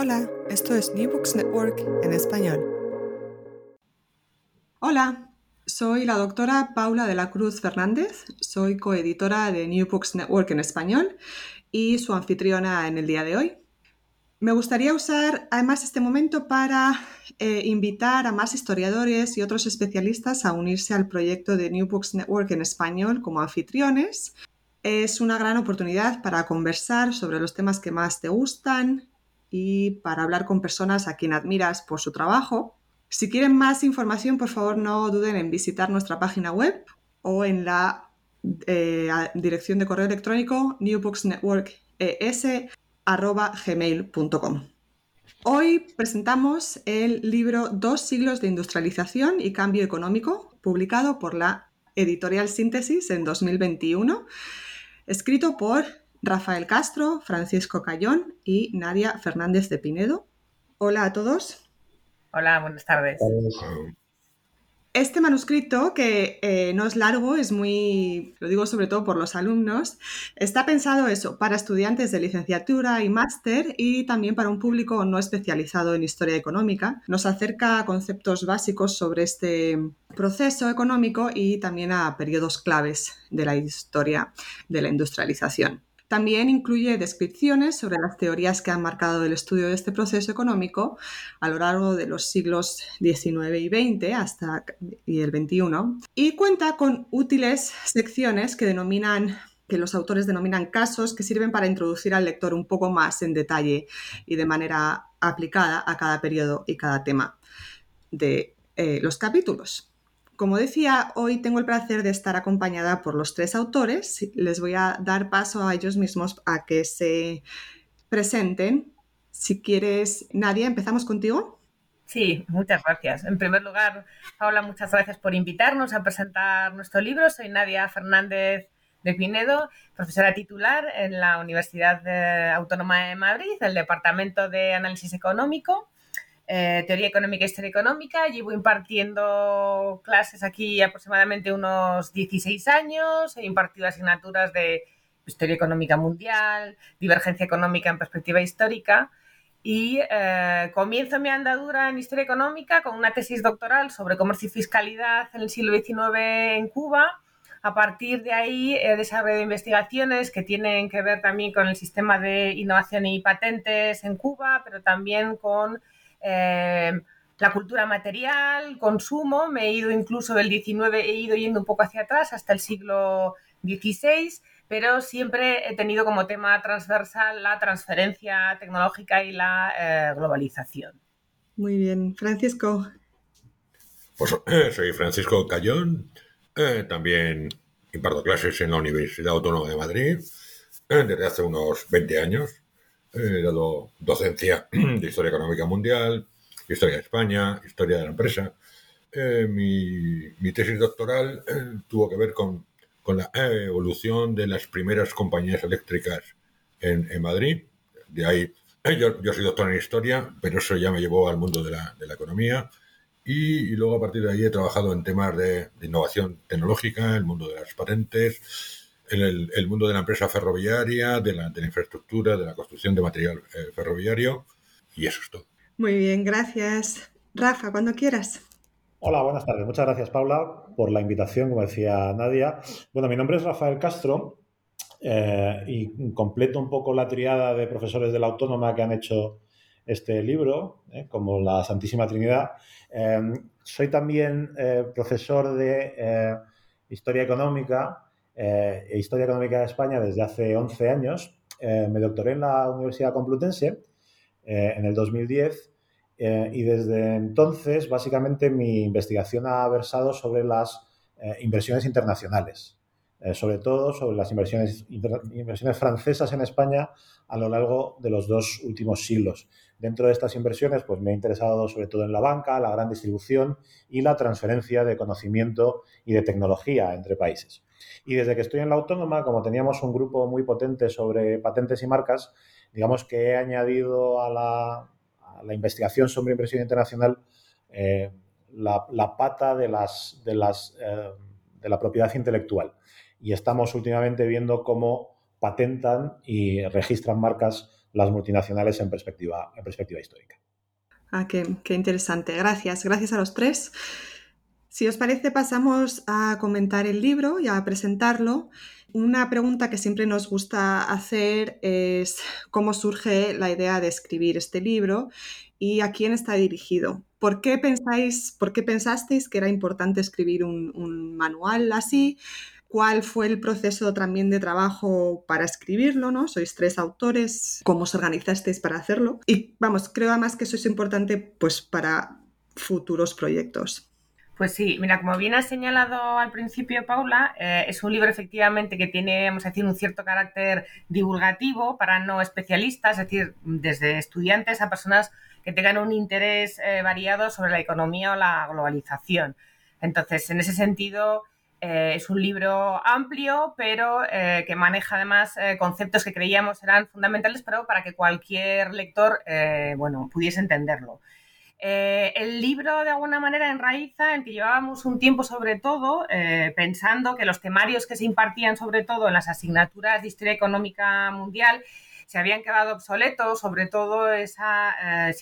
Hola, esto es New Books Network en español. Hola, soy la doctora Paula de la Cruz Fernández, soy coeditora de New Books Network en español y su anfitriona en el día de hoy. Me gustaría usar además este momento para eh, invitar a más historiadores y otros especialistas a unirse al proyecto de New Books Network en español como anfitriones. Es una gran oportunidad para conversar sobre los temas que más te gustan y para hablar con personas a quien admiras por su trabajo. Si quieren más información, por favor no duden en visitar nuestra página web o en la eh, dirección de correo electrónico newbooksnetworkes.gmail.com. Hoy presentamos el libro Dos siglos de industrialización y cambio económico, publicado por la editorial Síntesis en 2021, escrito por Rafael Castro, Francisco Cayón y Nadia Fernández de Pinedo. Hola a todos. Hola, buenas tardes. Este manuscrito, que eh, no es largo, es muy, lo digo sobre todo por los alumnos, está pensado eso, para estudiantes de licenciatura y máster y también para un público no especializado en historia económica. Nos acerca a conceptos básicos sobre este proceso económico y también a periodos claves de la historia de la industrialización. También incluye descripciones sobre las teorías que han marcado el estudio de este proceso económico a lo largo de los siglos XIX y XX hasta y el XXI y cuenta con útiles secciones que denominan que los autores denominan casos que sirven para introducir al lector un poco más en detalle y de manera aplicada a cada periodo y cada tema de eh, los capítulos. Como decía, hoy tengo el placer de estar acompañada por los tres autores. Les voy a dar paso a ellos mismos a que se presenten. Si quieres, Nadia, empezamos contigo. Sí, muchas gracias. En primer lugar, Paula, muchas gracias por invitarnos a presentar nuestro libro. Soy Nadia Fernández de Pinedo, profesora titular en la Universidad Autónoma de Madrid, el Departamento de Análisis Económico. Eh, teoría económica e historia económica. Llevo impartiendo clases aquí aproximadamente unos 16 años. He impartido asignaturas de historia económica mundial, divergencia económica en perspectiva histórica. Y eh, comienzo mi andadura en historia económica con una tesis doctoral sobre comercio y fiscalidad en el siglo XIX en Cuba. A partir de ahí he desarrollado investigaciones que tienen que ver también con el sistema de innovación y patentes en Cuba, pero también con eh, la cultura material, consumo, me he ido incluso del 19, he ido yendo un poco hacia atrás hasta el siglo XVI, pero siempre he tenido como tema transversal la transferencia tecnológica y la eh, globalización. Muy bien, Francisco. Pues soy Francisco Cayón, eh, también imparto clases en la Universidad Autónoma de Madrid desde hace unos 20 años He dado docencia de Historia Económica Mundial, Historia de España, Historia de la Empresa. Eh, mi, tesis doctoral eh, tuvo que ver con, la evolución de las primeras compañías eléctricas en, Madrid. De ahí, eh, yo, soy doctor en Historia, pero eso ya me llevó al mundo de la, economía. Y, luego a partir de ahí he trabajado en temas de, de innovación tecnológica, el mundo de las patentes, el, el, mundo de la empresa ferroviaria, de la, de la infraestructura, de la construcción de material eh, ferroviario y eso es todo. Muy bien, gracias. Rafa, cuando quieras. Hola, buenas tardes. Muchas gracias, Paula, por la invitación, como decía Nadia. Bueno, mi nombre es Rafael Castro eh, y completo un poco la triada de profesores de la Autónoma que han hecho este libro, eh, como la Santísima Trinidad. soy también profesor de Historia Económica eh, Historia Económica de España desde hace 11 años. Eh, me doctoré en la Universidad Complutense eh, en el 2010 y desde entonces básicamente mi investigación ha versado sobre las inversiones internacionales. sobre todo sobre las inversiones, inversiones francesas en España a lo largo de los dos últimos siglos. Dentro de estas inversiones, pues me he interesado sobre todo en la banca, la gran distribución y la transferencia de conocimiento y de tecnología entre países. Y desde que estoy en la autónoma, como teníamos un grupo muy potente sobre patentes y marcas, digamos que he añadido a la, investigación sobre inversión internacional eh, la, pata eh, de la propiedad intelectual. Y estamos últimamente viendo cómo patentan y registran marcas las multinacionales en perspectiva, histórica. Ah, qué interesante. Gracias. Gracias a los tres. Si os parece, pasamos a comentar el libro y a presentarlo. Una pregunta que siempre nos gusta hacer es cómo surge la idea de escribir este libro y a quién está dirigido. ¿Por qué pensáis, por qué pensasteis que era importante escribir un, manual así? cuál fue el proceso también de trabajo para escribirlo, ¿no? Sois tres autores, cómo os organizasteis para hacerlo. Y vamos, creo además que eso es importante pues para futuros proyectos. Pues sí, mira, como bien has señalado al principio, Paula, eh, es un libro efectivamente que tiene, vamos a decir, un cierto carácter divulgativo para no especialistas, es decir, desde estudiantes a personas que tengan un interés eh, variado sobre la economía o la globalización. Entonces, en ese sentido, eh, es un libro amplio, pero que maneja además conceptos que creíamos eran fundamentales, pero para que cualquier lector bueno, pudiese entenderlo. El libro de alguna manera enraiza en que llevábamos un tiempo sobre todo pensando que los temarios que se impartían sobre todo en las asignaturas de historia económica mundial se habían quedado obsoletos, sobre todo esa, eh,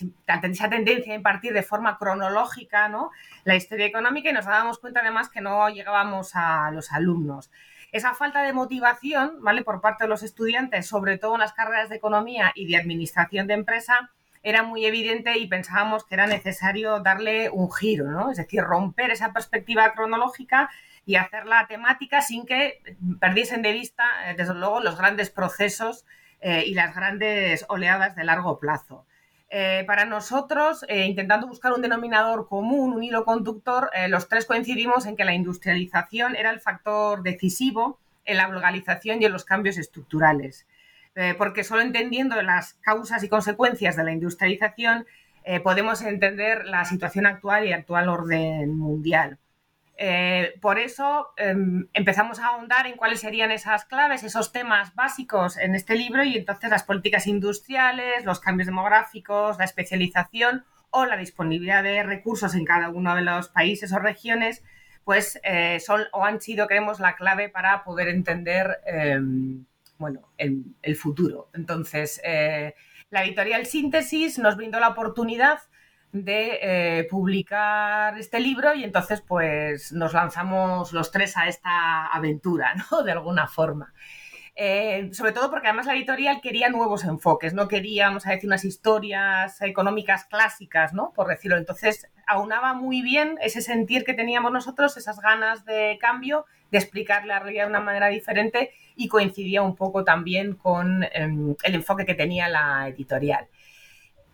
esa tendencia a impartir de forma cronológica ¿no? la historia económica y nos dábamos cuenta además que no llegábamos a los alumnos. Esa falta de motivación ¿vale? por parte de los estudiantes, sobre todo en las carreras de economía y de administración de empresa, era muy evidente y pensábamos que era necesario darle un giro, ¿no? es decir, romper esa perspectiva cronológica y hacer la temática sin que perdiesen de vista, eh, desde luego, los grandes procesos eh, y las grandes oleadas de largo plazo. Eh, para nosotros, intentando buscar un denominador común, un hilo conductor, los tres coincidimos en que la industrialización era el factor decisivo en la globalización y en los cambios estructurales. Porque solo entendiendo las causas y consecuencias de la industrialización podemos entender la situación actual y el actual orden mundial. Eh, por eso em, empezamos a ahondar en cuáles serían esas claves, esos temas básicos en este libro y entonces las políticas industriales, los cambios demográficos, la especialización o la disponibilidad de recursos en cada uno de los países o regiones, pues eh, son o han sido, creemos, la clave para poder entender em, bueno, el, futuro. Entonces, eh, la editorial Síntesis nos brindó la oportunidad de eh, publicar este libro y entonces pues nos lanzamos los tres a esta aventura, ¿no? De alguna forma. Eh, sobre todo porque además la editorial quería nuevos enfoques, no queríamos a decir, unas historias económicas clásicas, ¿no? Por decirlo. Entonces, aunaba muy bien ese sentir que teníamos nosotros, esas ganas de cambio, de explicar la realidad de una manera diferente y coincidía un poco también con em, el enfoque que tenía la editorial.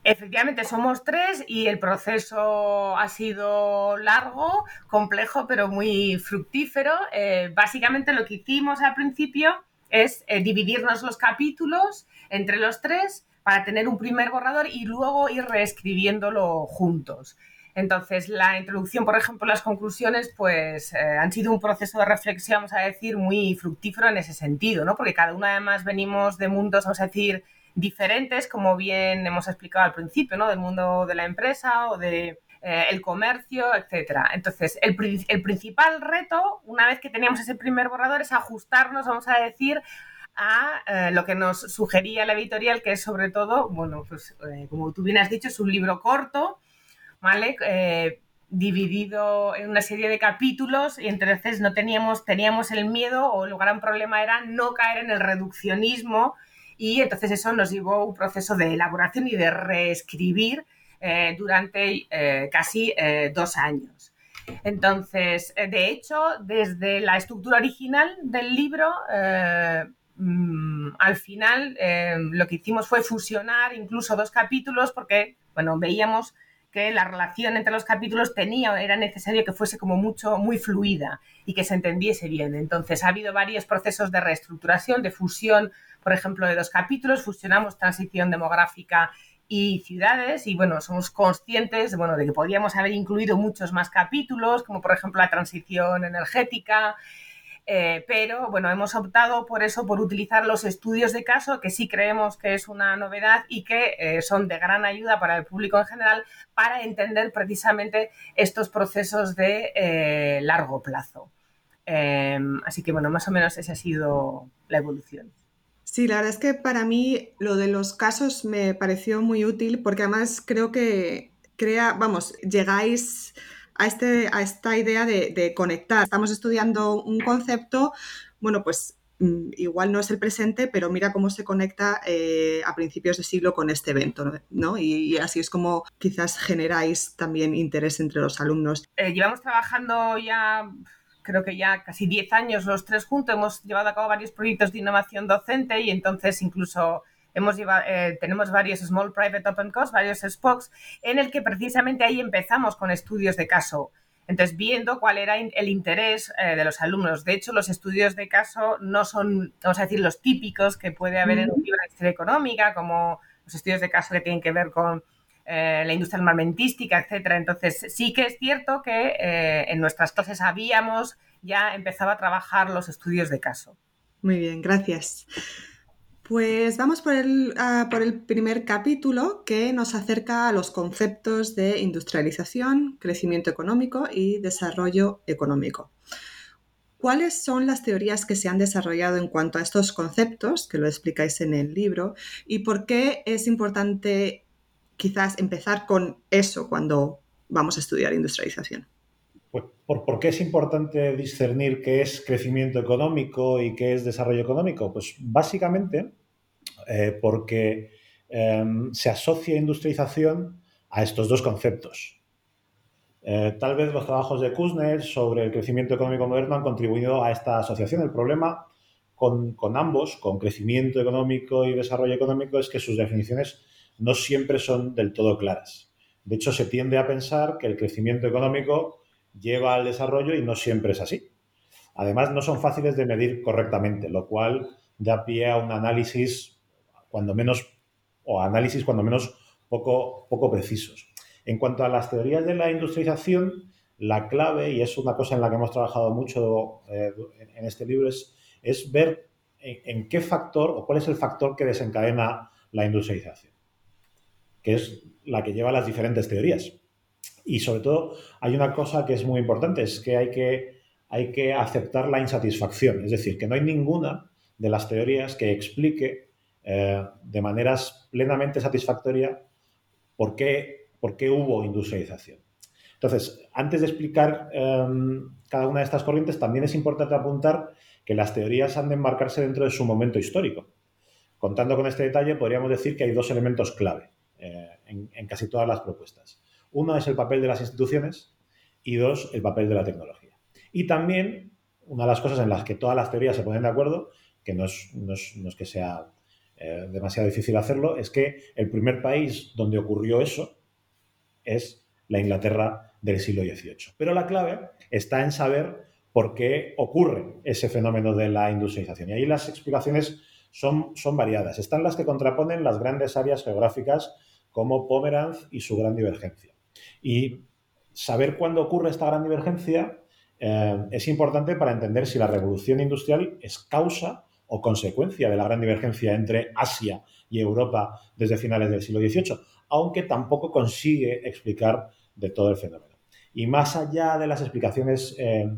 Efectivamente, somos tres y el proceso ha sido largo, complejo, pero muy fructífero. Eh, básicamente lo que hicimos al principio es eh, dividirnos los capítulos entre los tres para tener un primer borrador y luego ir reescribiéndolo juntos. Entonces, la introducción, por ejemplo, las conclusiones, pues eh, han sido un proceso de reflexión, vamos a decir, muy fructífero en ese sentido, ¿no? Porque cada uno además venimos de mundos, vamos a decir, diferentes, como bien hemos explicado al principio, ¿no? Del mundo de la empresa o de eh, el comercio, etcétera. Entonces, el, principal reto, una vez que teníamos ese primer borrador, es ajustarnos, vamos a decir, a eh, lo que nos sugería la editorial, que es sobre todo, bueno, pues eh, como tú bien has dicho, es un libro corto, ¿vale? dividido en una serie de capítulos y entonces no teníamos, teníamos el miedo o el gran problema era no caer en el reduccionismo y entonces eso nos llevó a un proceso de elaboración y de reescribir eh, durante eh, casi eh, dos años. Entonces, de hecho, desde la estructura original del libro, mm, al final lo que hicimos fue fusionar incluso dos capítulos porque, bueno, veíamos que la relación entre los capítulos tenía, era necesario que fuese como mucho, muy fluida y que se entendiese bien. Entonces ha habido varios procesos de reestructuración, de fusión, por ejemplo, de dos capítulos. Fusionamos transición demográfica y ciudades y bueno, somos conscientes bueno, de que podríamos haber incluido muchos más capítulos, como por ejemplo la transición energética, eh, pero bueno, hemos optado por eso, por utilizar los estudios de caso, que sí creemos que es una novedad y que eh, son de gran ayuda para el público en general para entender precisamente estos procesos de eh, largo plazo. Em, así que bueno, más o menos esa ha sido la evolución. Sí, la verdad es que para mí lo de los casos me pareció muy útil porque además creo que crea, vamos, llegáis a, este, a esta idea de, conectar. Estamos estudiando un concepto, bueno, pues mm, igual no es el presente, pero mira cómo se conecta eh, a principios de siglo con este evento, ¿no? Y, así es como quizás generáis también interés entre los alumnos. Eh, llevamos trabajando ya, creo que ya casi 10 años los tres juntos, hemos llevado a cabo varios proyectos de innovación docente y entonces incluso hemos llevado, eh, tenemos varios Small Private Open Course, varios SPOCs, en el que precisamente ahí empezamos con estudios de caso. Entonces, viendo cuál era el interés eh, de los alumnos. De hecho, los estudios de caso no son, vamos a decir, los típicos que puede haber en un libro de historia económica, como los estudios de caso que tienen que ver con eh, la industria armamentística, etcétera. Entonces, sí que es cierto que en nuestras clases habíamos ya empezado a trabajar los estudios de caso. Muy bien, gracias. Pues vamos por el, por el, primer capítulo que nos acerca a los conceptos de industrialización, crecimiento económico y desarrollo económico. ¿Cuáles son las teorías que se han desarrollado en cuanto a estos conceptos, que lo explicáis en el libro, y por qué es importante quizás empezar con eso cuando vamos a estudiar industrialización? Pues, ¿por, qué es importante discernir qué es crecimiento económico y qué es desarrollo económico? Pues básicamente eh, porque em, se asocia industrialización a estos dos conceptos. Eh, tal vez los trabajos de Kuznets sobre el crecimiento económico moderno han contribuido a esta asociación. El problema con, con ambos, con crecimiento económico y desarrollo económico, es que sus definiciones no siempre son del todo claras. De hecho, se tiende a pensar que el crecimiento económico lleva al desarrollo y no siempre es así. Además, no son fáciles de medir correctamente, lo cual da pie a un análisis cuando menos, o análisis cuando menos poco, poco precisos. En cuanto a las teorías de la industrialización, la clave, y es una cosa en la que hemos trabajado mucho eh, en este libro, es, es ver en, qué factor o cuál es el factor que desencadena la industrialización, que es la que lleva las diferentes teorías. Y sobre todo hay una cosa que es muy importante, es que hay que, hay que aceptar la insatisfacción. Es decir, que no hay ninguna de las teorías que explique eh, de maneras plenamente satisfactorias por qué, por qué hubo industrialización. Entonces, antes de explicar em, cada una de estas corrientes, también es importante apuntar que las teorías han de enmarcarse dentro de su momento histórico. Contando con este detalle, podríamos decir que hay dos elementos clave eh, en casi todas las propuestas. Uno es el papel de las instituciones y dos, el papel de la tecnología. Y también, una de las cosas en las que todas las teorías se ponen de acuerdo, que no es, que sea eh, demasiado difícil hacerlo, es que el primer país donde ocurrió eso es la Inglaterra del siglo XVIII. Pero la clave está en saber por qué ocurre ese fenómeno de la industrialización. Y ahí las explicaciones son, son variadas. Están las que contraponen las grandes áreas geográficas como Pomeranz y su gran divergencia. Y saber cuándo ocurre esta gran divergencia eh, es importante para entender si la revolución industrial es causa o consecuencia de la gran divergencia entre Asia y Europa desde finales del siglo XVIII, aunque tampoco consigue explicar de todo el fenómeno. Y más allá de las explicaciones eh,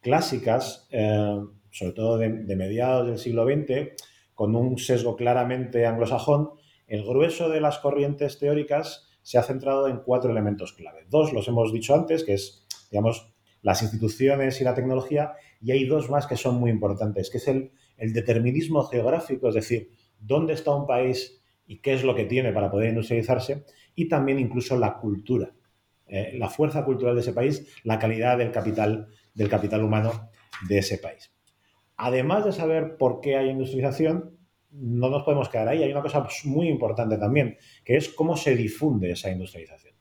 clásicas, eh, sobre todo de, de, mediados del siglo XX, con un sesgo claramente anglosajón, el grueso de las corrientes teóricas se ha centrado en cuatro elementos clave. Dos los hemos dicho antes, que es, digamos, las instituciones y la tecnología, y hay dos más que son muy importantes, que es el, determinismo geográfico, es decir, dónde está un país y qué es lo que tiene para poder industrializarse, y también incluso la cultura, eh, la fuerza cultural de ese país, la calidad del capital, del capital humano de ese país. Además de saber por qué hay industrialización, no nos podemos quedar ahí. Hay una cosa muy importante también, que es cómo se difunde esa industrialización.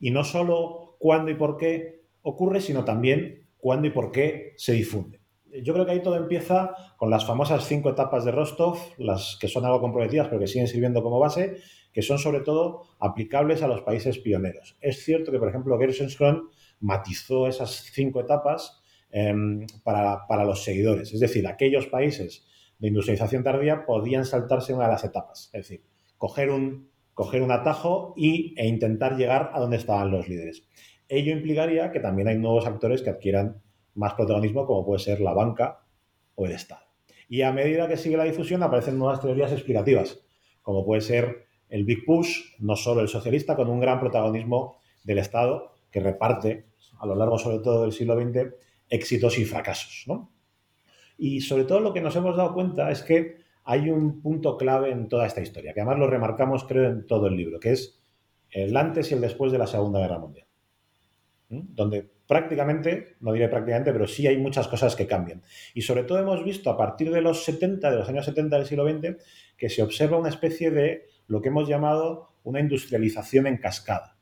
Y no solo cuándo y por qué ocurre, sino también cuándo y por qué se difunde. Yo creo que ahí todo empieza con las famosas cinco etapas de Rostov, las que son algo comprometidas pero que siguen sirviendo como base, que son sobre todo aplicables a los países pioneros. Es cierto que, por ejemplo, Gershenscron matizó esas cinco etapas em, para, para, los seguidores. Es decir, aquellos países de industrialización tardía podían saltarse una de las etapas. Es decir, coger un, coger un atajo y, e intentar llegar a donde estaban los líderes. Ello implicaría que también hay nuevos actores que adquieran más protagonismo, como puede ser la banca o el Estado. Y a medida que sigue la difusión aparecen nuevas teorías explicativas, como puede ser el Big Push, no solo el socialista, con un gran protagonismo del Estado que reparte a lo largo sobre todo del siglo XX éxitos y fracasos. Y sobre todo lo que nos hemos dado cuenta es que hay un punto clave en toda esta historia, que además lo remarcamos creo en todo el libro, que es el antes y el después de la Segunda Guerra Mundial, donde prácticamente, no diré prácticamente, pero sí hay muchas cosas que cambian. Y sobre todo hemos visto a partir de los 70, de los años 70 del siglo XX, que se observa una especie de lo que hemos llamado una industrialización en cascada.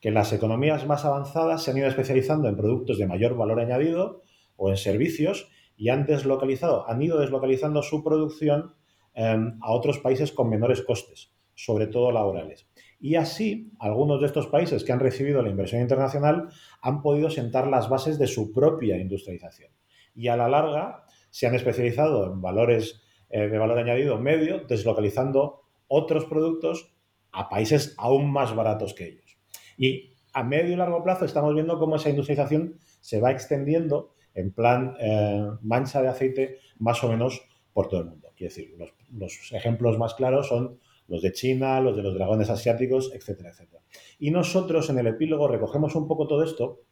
Que las economías más avanzadas se han ido especializando en productos de mayor valor añadido o en servicios y han deslocalizado, han ido deslocalizando su producción em, a otros países con menores costes, sobre todo laborales. Y así, algunos de estos países que han recibido la inversión internacional han podido sentar las bases de su propia industrialización. Y a la larga se han especializado en valores eh, de valor añadido medio, deslocalizando otros productos a países aún más baratos que ellos. Y a medio y largo plazo estamos viendo cómo esa industrialización se va extendiendo en plan eh, mancha de aceite más o menos por todo el mundo. Quiero decir, los ejemplos más claros son los de China, los de los dragones asiáticos, etcétera, etcétera. Y nosotros en el epílogo recogemos un poco todo esto,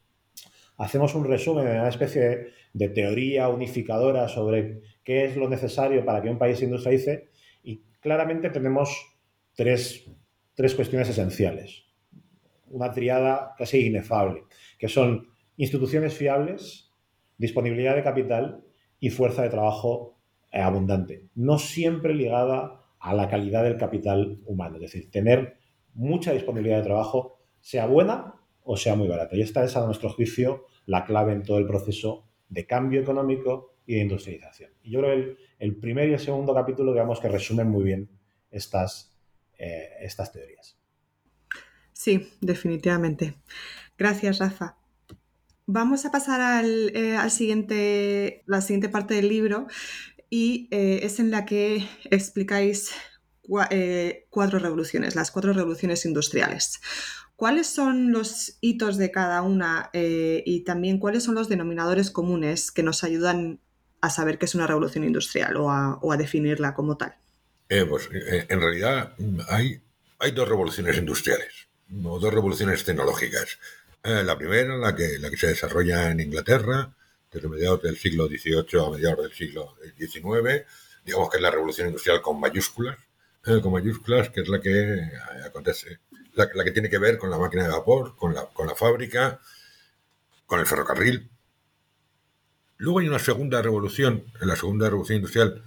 hacemos un resumen, una especie de, teoría unificadora sobre qué es lo necesario para que un país industrialice y claramente tenemos tres, tres cuestiones esenciales. Una triada casi inefable, que son instituciones fiables, disponibilidad de capital y fuerza de trabajo abundante, no siempre ligada a la calidad del capital humano. Es decir, tener mucha disponibilidad de trabajo, sea buena o sea muy barata. Y esta es, a nuestro juicio, la clave en todo el proceso de cambio económico y de industrialización. Y yo creo que el, primer y el segundo capítulo, digamos, que resumen muy bien estas, eh, estas teorías. Sí, definitivamente. Gracias, Rafa. Vamos a pasar al, eh, al, siguiente, la siguiente parte del libro, y eh, es en la que explicáis eh, cuatro revoluciones, las cuatro revoluciones industriales. ¿Cuáles son los hitos de cada una eh, y también cuáles son los denominadores comunes que nos ayudan a saber qué es una revolución industrial o a, definirla como tal? pues en realidad hay, dos revoluciones industriales, dos revoluciones tecnológicas. La primera, la que, la que se desarrolla en Inglaterra, desde mediados del siglo XVIII a mediados del siglo XIX, digamos que es la revolución industrial con mayúsculas, eh, con mayúsculas, que es la que eh, acontece, la, que tiene que ver con la máquina de vapor, con la, con la fábrica, con el ferrocarril. Luego hay una segunda revolución, la segunda revolución industrial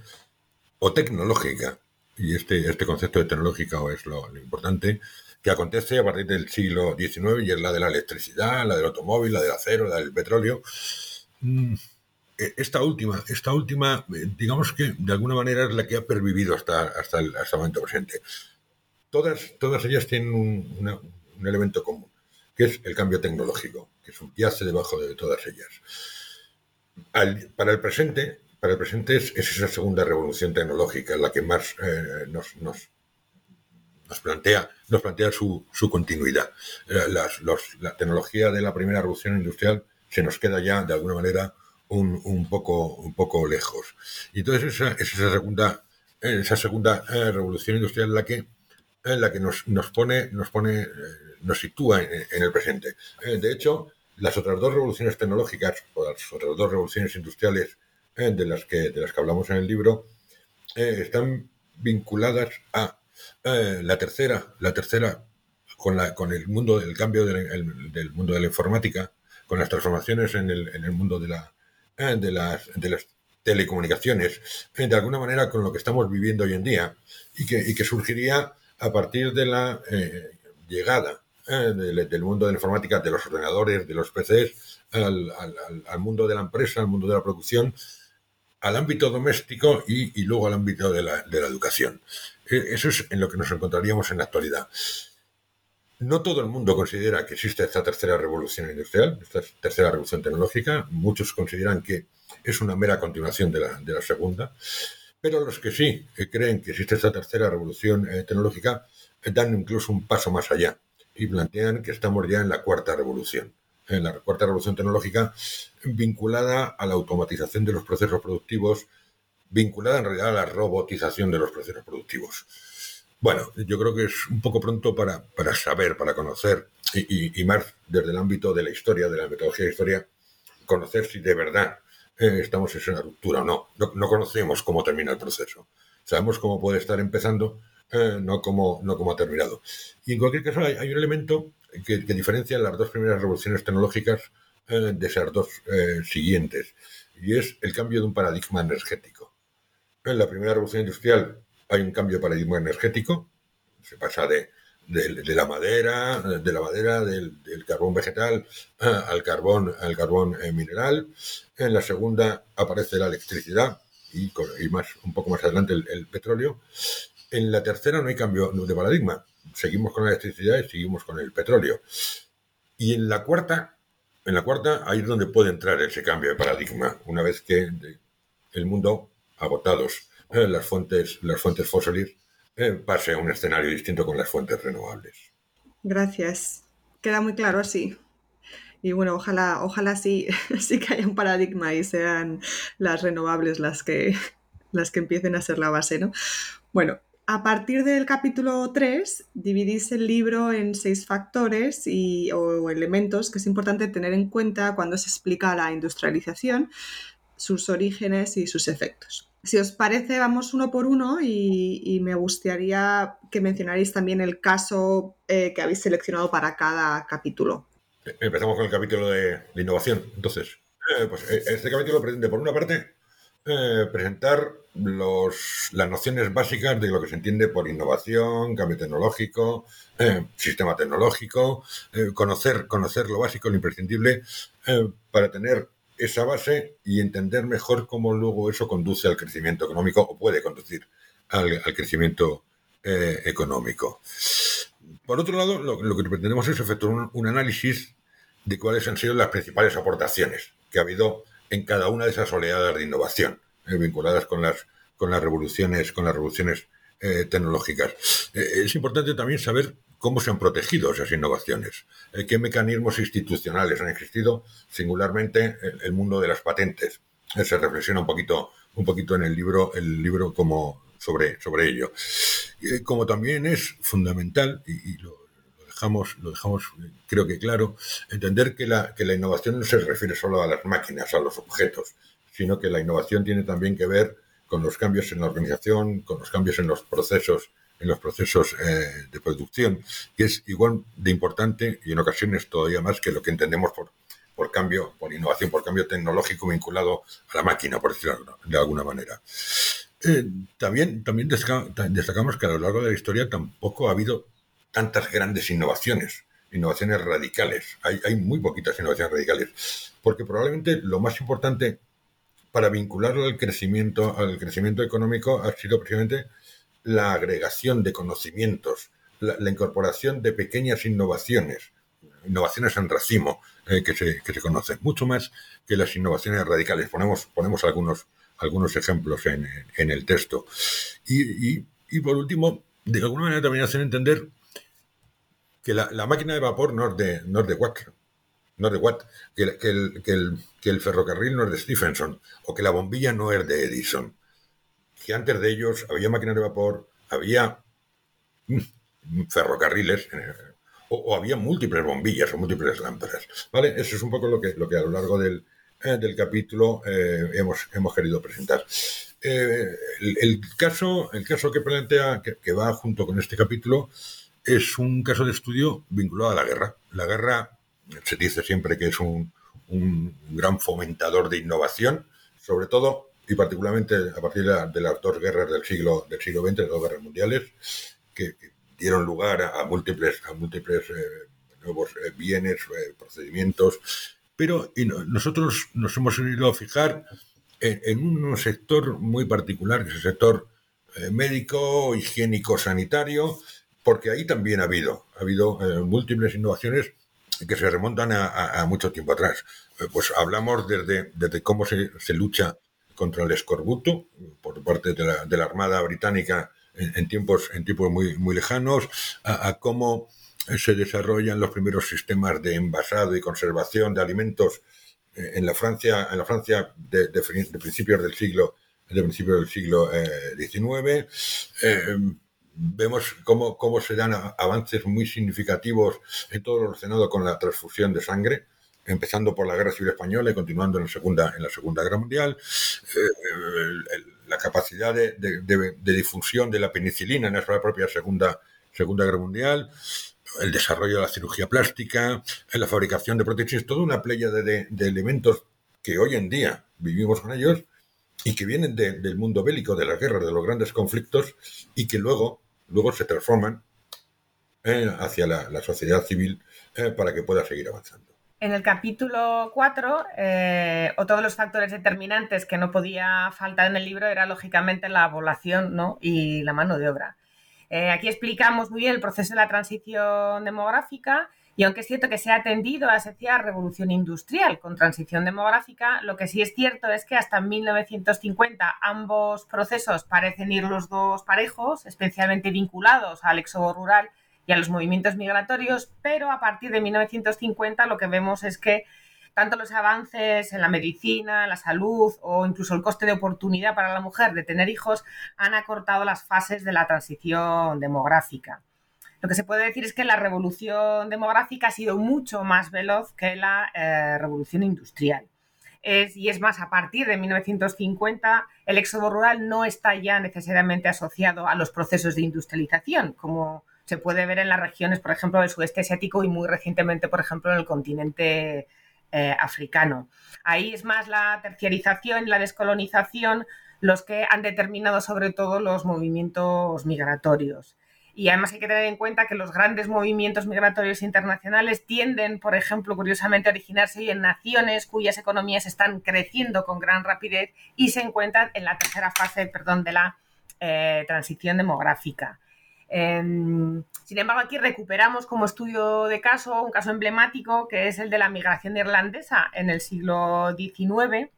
o tecnológica, y este, este concepto de tecnológica es lo importante, que acontece a partir del siglo XIX y es la de la electricidad, la del automóvil, la del acero, la del petróleo, Mm, e, esta última, esta última, eh, digamos que de alguna manera es la que ha pervivido hasta, hasta, el, momento presente. Todas, todas ellas tienen un, elemento común, que es el cambio tecnológico, que subyace debajo de todas ellas. para el presente, para el presente es, esa segunda revolución tecnológica la que más eh, nos, nos, plantea, nos plantea su, su continuidad. Eh, la tecnología de la primera revolución industrial se nos queda ya de alguna manera un, poco, un poco lejos. Y entonces esa, esa segunda, esa segunda eh, revolución industrial la que, la que nos, nos pone, nos pone, eh, nos sitúa en, el presente. De hecho, las otras dos revoluciones tecnológicas o las otras dos revoluciones industriales de las que de las que hablamos en el libro están vinculadas a la tercera, la tercera con la con el mundo del cambio del mundo de la informática con las transformaciones en el, en el mundo de, la, eh, de, las, de las telecomunicaciones, eh, de alguna manera con lo que estamos viviendo hoy en día, y que, y que surgiría a partir de la eh, llegada eh, del, mundo de la informática, de los ordenadores, de los PCs, al, mundo de la empresa, al mundo de la producción, al ámbito doméstico y, luego al ámbito de la, de la educación. E, eso es en lo que nos encontraríamos en la actualidad. No todo el mundo considera que existe esta tercera revolución industrial, esta tercera revolución tecnológica. Muchos consideran que es una mera continuación de la, de la segunda. Pero los que sí creen que existe esta tercera revolución eh, tecnológica eh, dan incluso un paso más allá y plantean que estamos ya en la cuarta revolución. En la cuarta revolución tecnológica vinculada a la automatización de los procesos productivos, vinculada en realidad a la robotización de los procesos productivos. Bueno, yo creo que es un poco pronto para, para saber, para conocer, y, más desde el ámbito de la historia, de la metodología de historia, conocer si de verdad eh, estamos en esa ruptura o no. no. conocemos cómo termina el proceso. Sabemos cómo puede estar empezando, eh, no, cómo, no cómo ha terminado. Y en cualquier caso hay, un elemento que, diferencia las dos primeras revoluciones tecnológicas eh, de esas dos siguientes, y es el cambio de un paradigma energético. En la primera revolución industrial hay un cambio de paradigma energético, se pasa de, la madera, de la madera, del, carbón vegetal al carbón, al carbón eh, mineral. En la segunda aparece la electricidad y, más, un poco más adelante el, petróleo. En la tercera no hay cambio de paradigma. Seguimos con la electricidad y seguimos con el petróleo. Y en la cuarta, en la cuarta, ahí es donde puede entrar ese cambio de paradigma, una vez que el mundo, agotados eh, las fuentes, las fuentes fósiles, eh, pase a un escenario distinto con las fuentes renovables. Gracias. Queda muy claro así. Y bueno, ojalá, ojalá sí, sí que haya un paradigma y sean las renovables las que, las que empiecen a ser la base, ¿no? Bueno, a partir del capítulo 3 dividís el libro en seis factores y, o elementos que es importante tener en cuenta cuando se explica la industrialización, sus orígenes y sus efectos. Si os parece, vamos uno por uno y, me gustaría que mencionarais también el caso eh, que habéis seleccionado para cada capítulo. Empezamos con el capítulo de, innovación. Entonces, eh, pues eh, este capítulo pretende, por una parte, presentar los, las nociones básicas de lo que se entiende por innovación, cambio tecnológico, sistema tecnológico, conocer, conocer lo básico, lo imprescindible, para tener esa base y entender mejor cómo luego eso conduce al crecimiento económico o puede conducir al, crecimiento eh, económico. Por otro lado, lo, que pretendemos es efectuar un, análisis de cuáles han sido las principales aportaciones que ha habido en cada una de esas oleadas de innovación eh, vinculadas con las, con las revoluciones, con las revoluciones eh, tecnológicas. es importante también saber cómo se han protegido esas innovaciones, eh, qué mecanismos institucionales han existido, singularmente el, mundo de las patentes. Eh, se reflexiona un poquito, un poquito en el libro, el libro como sobre, sobre ello. Eh, como también es fundamental, y, lo, dejamos, lo dejamos creo que claro, entender que la, que la innovación no se refiere solo a las máquinas, a los objetos, sino que la innovación tiene también que ver con los cambios en la organización, con los cambios en los procesos en los procesos eh, de producción, que es igual de importante y en ocasiones todavía más que lo que entendemos por, por cambio, por innovación, por cambio tecnológico vinculado a la máquina, por decirlo de alguna manera. Eh, también también destacamos que a lo largo de la historia tampoco ha habido tantas grandes innovaciones, innovaciones radicales. Hay, hay muy poquitas innovaciones radicales, porque probablemente lo más importante para vincularlo al crecimiento, al crecimiento económico ha sido precisamente la agregación de conocimientos, la, incorporación de pequeñas innovaciones, innovaciones en racimo eh, que, se, que, se, conocen, mucho más que las innovaciones radicales. Ponemos, ponemos algunos, algunos ejemplos en, en el texto. Y, y, por último, de alguna manera también hacen entender que la, máquina de vapor no es de, no es de Watt, no es de Watt, que, el, que, el, que el ferrocarril no es de Stephenson, o que la bombilla no es de Edison que antes de ellos había máquinas de vapor, había ferrocarriles, eh, o, había múltiples bombillas o múltiples lámparas. ¿Vale? Eso es un poco lo que, lo que a lo largo del, eh, del capítulo eh, hemos, hemos querido presentar. el, caso, el caso que plantea, que, va junto con este capítulo, es un caso de estudio vinculado a la guerra. La guerra se dice siempre que es un, un gran fomentador de innovación, sobre todo y particularmente a partir de, las dos guerras del siglo, del siglo XX, las dos guerras mundiales, que, dieron lugar a, múltiples, a múltiples eh, nuevos bienes, procedimientos, pero nosotros nos hemos ido a fijar en, un sector muy particular, que es el sector médico, higiénico, sanitario, porque ahí también ha habido, ha habido múltiples innovaciones que se remontan a, mucho tiempo atrás. pues hablamos desde, desde cómo se, se lucha contra el escorbuto por parte de la, de la Armada Británica en, tiempos, en tiempos muy, muy lejanos, a, cómo se desarrollan los primeros sistemas de envasado y conservación de alimentos eh, en la Francia, en la Francia de, principios del siglo, de principios del siglo XIX. Eh, eh, vemos cómo, cómo se dan avances muy significativos en todo lo relacionado con la transfusión de sangre empezando por la Guerra Civil Española y continuando en la Segunda, en la segunda Guerra Mundial, eh, la capacidad de, difusión de la penicilina en la propia Segunda, segunda Guerra Mundial, el desarrollo de la cirugía plástica, la fabricación de prótesis, toda una playa de, elementos que hoy en día vivimos con ellos y que vienen del mundo bélico, de las guerras, de los grandes conflictos y que luego, luego se transforman eh, hacia la, sociedad civil eh, para que pueda seguir avanzando. En el capítulo 4, eh, otro de los factores determinantes que no podía faltar en el libro era lógicamente la población y la mano de obra. Eh, aquí explicamos muy bien el proceso de la transición demográfica y aunque es cierto que se ha tendido a asociar revolución industrial con transición demográfica, lo que sí es cierto es que hasta 1950 ambos procesos parecen ir los dos parejos, especialmente vinculados al éxodo rural y a los movimientos migratorios, pero a partir de 1950 lo que vemos es que tanto los avances en la medicina, la salud o incluso el coste de oportunidad para la mujer de tener hijos han acortado las fases de la transición demográfica. Lo que se puede decir es que la revolución demográfica ha sido mucho más veloz que la eh, revolución industrial. y es más, a partir de 1950, el éxodo rural no está ya necesariamente asociado a los procesos de industrialización, como se puede ver en las regiones, por ejemplo, del sudeste asiático y muy recientemente, por ejemplo, en el continente eh, africano. Ahí es más la terciarización la descolonización los que han determinado sobre todo los movimientos migratorios. Y además hay que tener en cuenta que los grandes movimientos migratorios internacionales tienden, por ejemplo, curiosamente, a originarse en naciones cuyas economías están creciendo con gran rapidez y se encuentran en la tercera fase perdón, de la eh, transición demográfica. Em, sin embargo, aquí recuperamos como estudio de caso un caso emblemático que es el de la migración irlandesa en el siglo XIX.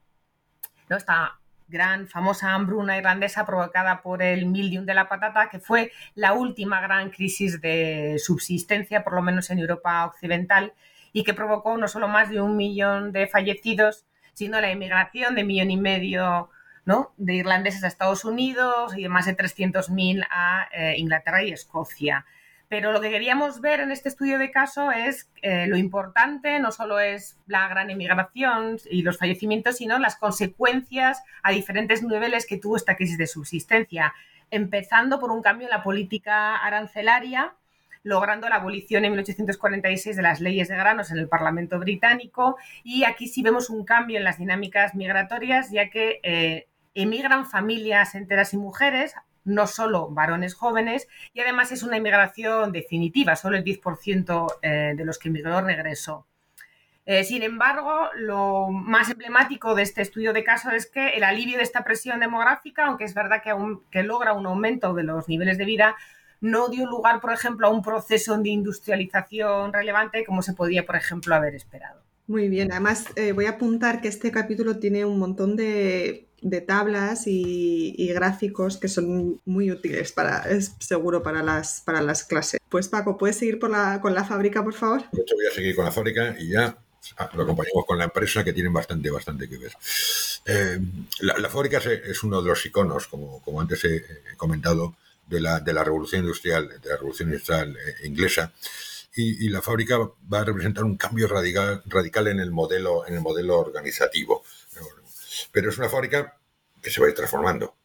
Esta gran famosa hambruna irlandesa provocada por el mildium de la patata, que fue la última gran crisis de subsistencia, por lo menos en Europa occidental, y que provocó no solo más de un millón de fallecidos, sino la emigración de millón y medio de irlandeses a Estados Unidos y más de 300.000 a eh, Inglaterra y Escocia. Pero lo que queríamos ver en este estudio de caso es eh, lo importante, no solo es la gran emigración y los fallecimientos, sino las consecuencias a diferentes niveles que tuvo esta crisis de subsistencia, empezando por un cambio en la política arancelaria, logrando la abolición en 1846 de las leyes de granos en el Parlamento británico. Y aquí sí vemos un cambio en las dinámicas migratorias, ya que eh, emigran familias enteras y mujeres, no solo varones jóvenes, y además es una inmigración definitiva, solo el 10% eh, de los que emigró regresó. Eh, sin embargo, lo más emblemático de este estudio de caso es que el alivio de esta presión demográfica, aunque es verdad que, que logra un aumento de los niveles de vida, no dio lugar, por ejemplo, a un proceso de industrialización relevante como se podía, por ejemplo, haber esperado. Muy bien, además eh, voy a apuntar que este capítulo tiene un montón de, tablas y, gráficos que son muy útiles para, es seguro para las, para las clases. Pues Paco, ¿puedes seguir por la, con la fábrica, por favor? Yo voy a seguir con la fábrica y ya ah, lo acompañamos con la empresa que tienen bastante, bastante que ver. Eh, la, fábrica es, uno de los iconos, como, como antes he comentado, de la, de la revolución industrial, de la revolución industrial eh, inglesa y, la fábrica va a representar un cambio radical, radical en, el modelo, en el modelo organizativo. Pero es una fábrica que se va a ir transformando.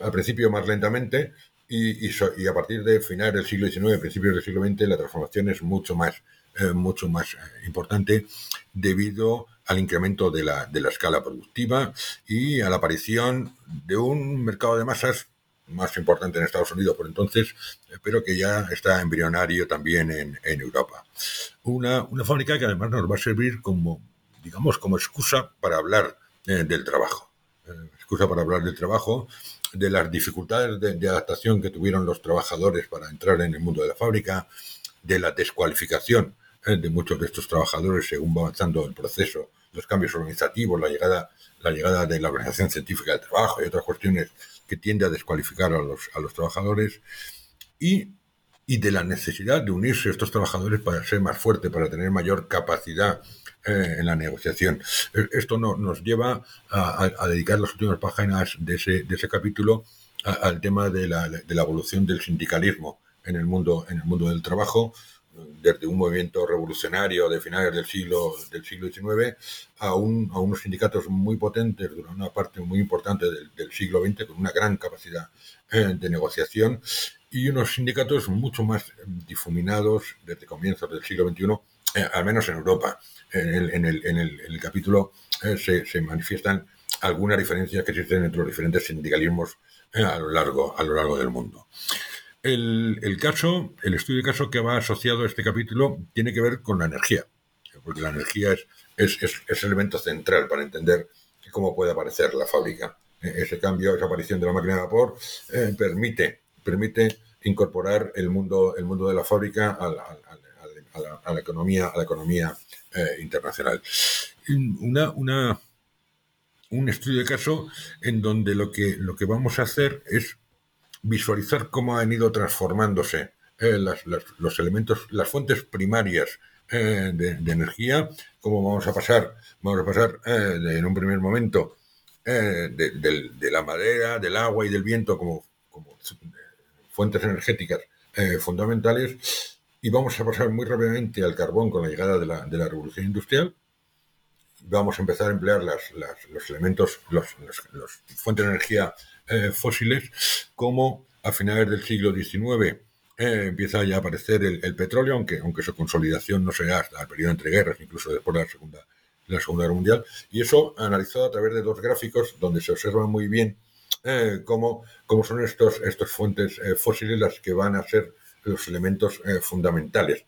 Al principio más lentamente y, y, a partir de finales del siglo XIX, principios del siglo XX, la transformación es mucho más, eh, mucho más eh, importante debido al incremento de la, de la escala productiva y a la aparición de un mercado de masas más importante en Estados Unidos por entonces, pero que ya está embrionario también en, Europa. Una, una, fábrica que además nos va a servir como, digamos, como excusa para hablar eh, del trabajo. Eh, excusa para hablar del trabajo, de las dificultades de, adaptación que tuvieron los trabajadores para entrar en el mundo de la fábrica, de la descualificación eh, de muchos de estos trabajadores según va avanzando el proceso, los cambios organizativos, la llegada, la llegada de la Organización Científica del Trabajo y otras cuestiones que tiende a descualificar a los, a los trabajadores y, y, de la necesidad de unirse a estos trabajadores para ser más fuerte, para tener mayor capacidad eh, en la negociación. E, esto no, nos lleva a, dedicar las últimas páginas de ese, de ese capítulo al tema de la, de la evolución del sindicalismo en el mundo, en el mundo del trabajo, desde un movimiento revolucionario de finales del siglo, del siglo XIX a, un, a unos sindicatos muy potentes durante una parte muy importante del, siglo XX con una gran capacidad eh, de negociación y unos sindicatos mucho más difuminados desde comienzos del siglo XXI, eh, al menos en Europa. En el, en el, en el, capítulo eh, se, se, manifiestan algunas diferencias que existen entre los diferentes sindicalismos a, lo largo, a lo largo del mundo. El, caso, el estudio de caso que va asociado a este capítulo tiene que ver con la energía, porque la energía es, es, es, el elemento central para entender cómo puede aparecer la fábrica. E, ese cambio, esa aparición de la máquina de vapor eh, permite, permite incorporar el mundo, el mundo de la fábrica a la, economía, a la economía eh, internacional. Una, una, un estudio de caso en donde lo que, lo que vamos a hacer es visualizar cómo han ido transformándose eh, los elementos, las fuentes primarias eh, de, energía, cómo vamos a pasar, vamos a pasar eh, en un primer momento de, la madera, del agua y del viento como, fuentes energéticas fundamentales y vamos a pasar muy rápidamente al carbón con la llegada de la, revolución industrial. Vamos a empezar a emplear las, los elementos, los, fuentes de energía eh, fósiles, como a finales del siglo XIX eh, empieza ya a aparecer el, petróleo, aunque, aunque su consolidación no sea hasta el periodo entre guerras, incluso después de la Segunda, la segunda Guerra Mundial. Y eso analizado a través de dos gráficos donde se observa muy bien eh, cómo, cómo, son estos, estos fuentes fósiles las que van a ser los elementos fundamentales.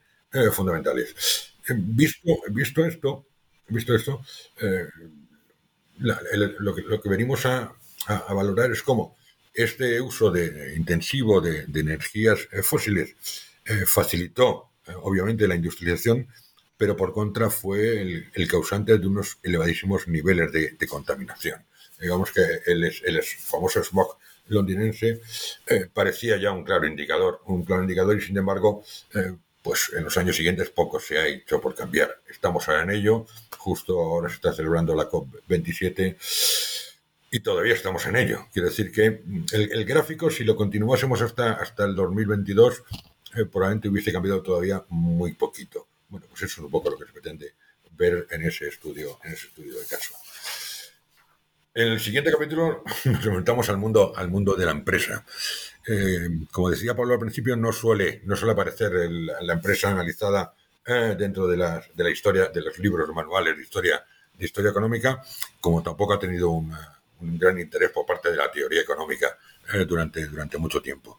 fundamentales. visto, visto esto, visto esto lo, que, lo que venimos a, a, valorar es cómo este uso de, intensivo de, energías eh, fósiles eh, facilitó, eh, obviamente, la industrialización, pero por contra fue el, causante de unos elevadísimos niveles de, contaminación. Digamos que el, famoso smog londinense parecía ya un claro indicador, un claro indicador y sin embargo, pues en los años siguientes poco se ha hecho por cambiar. Estamos ahora en ello, justo ahora se está celebrando la COP27 y todavía estamos en ello. Quiero decir que el, gráfico, si lo continuásemos hasta, hasta el 2022, eh, probablemente hubiese cambiado todavía muy poquito. Bueno, pues eso es un poco lo que se pretende ver en ese estudio, en ese estudio de caso. En el siguiente capítulo nos enfrentamos al mundo, al mundo de la empresa. Eh, como decía Pablo al principio, no suele, no suele aparecer la empresa analizada eh, dentro de la, de la historia, de los libros manuales de historia, de historia económica, como tampoco ha tenido una, un gran interés por parte de la teoría económica eh, durante, durante mucho tiempo.